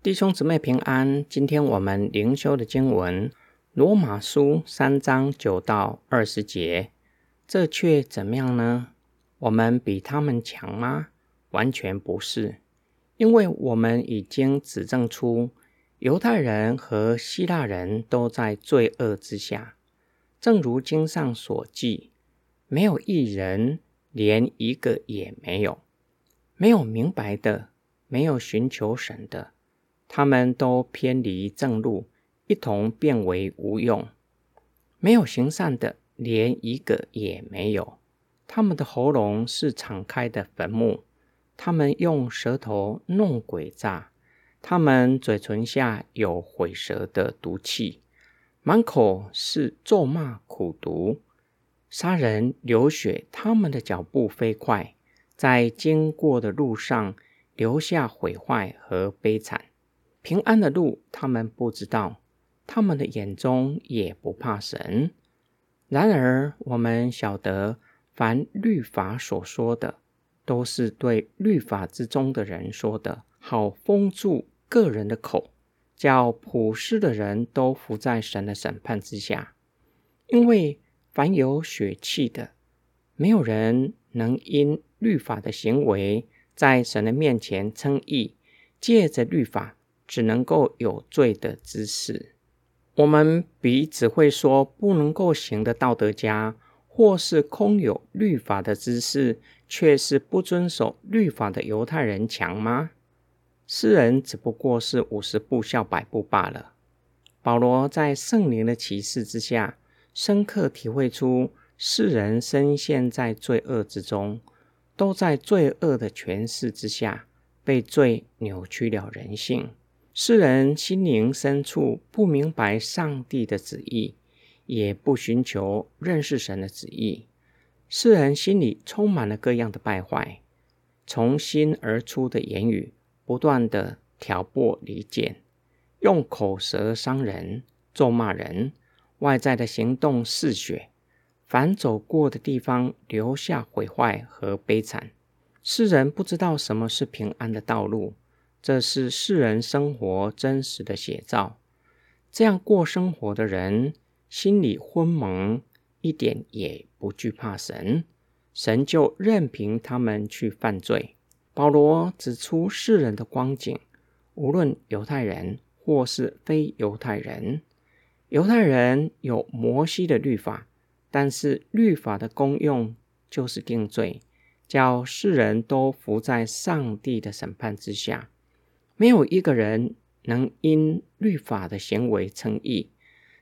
弟兄姊妹平安。今天我们灵修的经文《罗马书》三章九到二十节，这却怎么样呢？我们比他们强吗？完全不是，因为我们已经指证出，犹太人和希腊人都在罪恶之下，正如经上所记，没有一人，连一个也没有，没有明白的，没有寻求神的。他们都偏离正路，一同变为无用。没有行善的，连一个也没有。他们的喉咙是敞开的坟墓，他们用舌头弄鬼诈，他们嘴唇下有毁舌的毒气，满口是咒骂苦毒，杀人流血。他们的脚步飞快，在经过的路上留下毁坏和悲惨。平安的路，他们不知道；他们的眼中也不怕神。然而，我们晓得，凡律法所说的，都是对律法之中的人说的，好封住个人的口，叫普世的人都伏在神的审判之下。因为凡有血气的，没有人能因律法的行为在神的面前称义，借着律法。只能够有罪的知识。我们比只会说不能够行的道德家，或是空有律法的知识，却是不遵守律法的犹太人强吗？世人只不过是五十步笑百步罢了。保罗在圣灵的启示之下，深刻体会出世人深陷在罪恶之中，都在罪恶的权势之下，被罪扭曲了人性。世人心灵深处不明白上帝的旨意，也不寻求认识神的旨意。世人心里充满了各样的败坏，从心而出的言语不断的挑拨离间，用口舌伤人、咒骂人；外在的行动嗜血，凡走过的地方留下毁坏和悲惨。世人不知道什么是平安的道路。这是世人生活真实的写照。这样过生活的人，心里昏蒙，一点也不惧怕神，神就任凭他们去犯罪。保罗指出世人的光景，无论犹太人或是非犹太人，犹太人有摩西的律法，但是律法的功用就是定罪，叫世人都伏在上帝的审判之下。没有一个人能因律法的行为称义，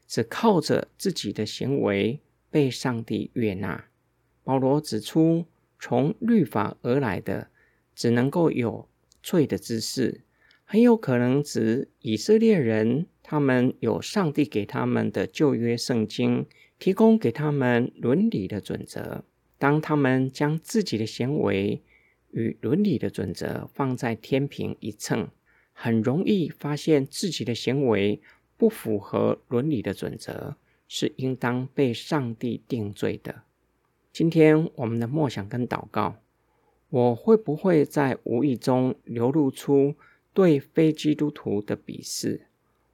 只靠着自己的行为被上帝悦纳。保罗指出，从律法而来的只能够有罪的知识，很有可能指以色列人，他们有上帝给他们的旧约圣经，提供给他们伦理的准则。当他们将自己的行为与伦理的准则放在天平一秤。很容易发现自己的行为不符合伦理的准则，是应当被上帝定罪的。今天我们的默想跟祷告，我会不会在无意中流露出对非基督徒的鄙视？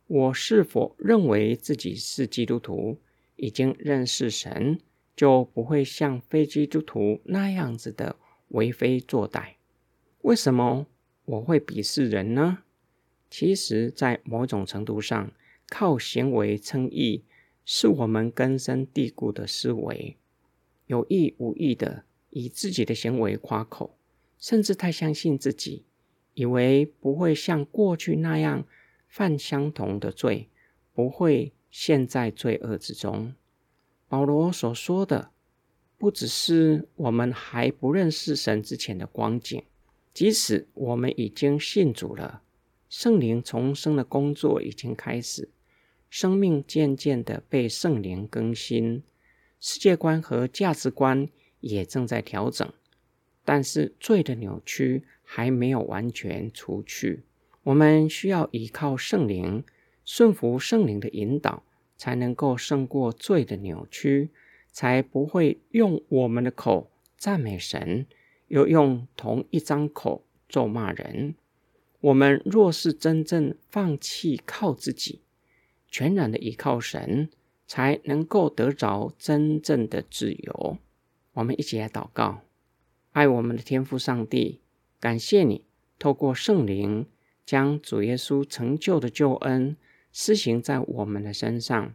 我是否认为自己是基督徒，已经认识神，就不会像非基督徒那样子的为非作歹？为什么我会鄙视人呢？其实，在某种程度上，靠行为称义是我们根深蒂固的思维，有意无意的以自己的行为夸口，甚至太相信自己，以为不会像过去那样犯相同的罪，不会陷在罪恶之中。保罗所说的，不只是我们还不认识神之前的光景，即使我们已经信主了。圣灵重生的工作已经开始，生命渐渐的被圣灵更新，世界观和价值观也正在调整，但是罪的扭曲还没有完全除去。我们需要依靠圣灵，顺服圣灵的引导，才能够胜过罪的扭曲，才不会用我们的口赞美神，又用同一张口咒骂人。我们若是真正放弃靠自己，全然的依靠神，才能够得着真正的自由。我们一起来祷告：爱我们的天父上帝，感谢你透过圣灵将主耶稣成就的救恩施行在我们的身上，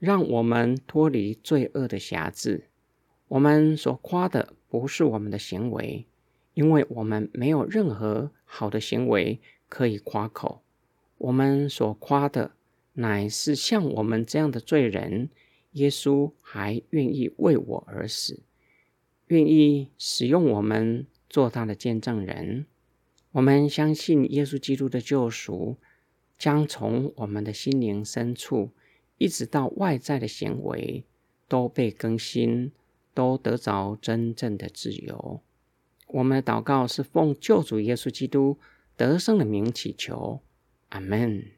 让我们脱离罪恶的辖制。我们所夸的不是我们的行为。因为我们没有任何好的行为可以夸口，我们所夸的乃是像我们这样的罪人，耶稣还愿意为我而死，愿意使用我们做他的见证人。我们相信耶稣基督的救赎，将从我们的心灵深处，一直到外在的行为，都被更新，都得着真正的自由。我们的祷告是奉救主耶稣基督得胜的名祈求，阿门。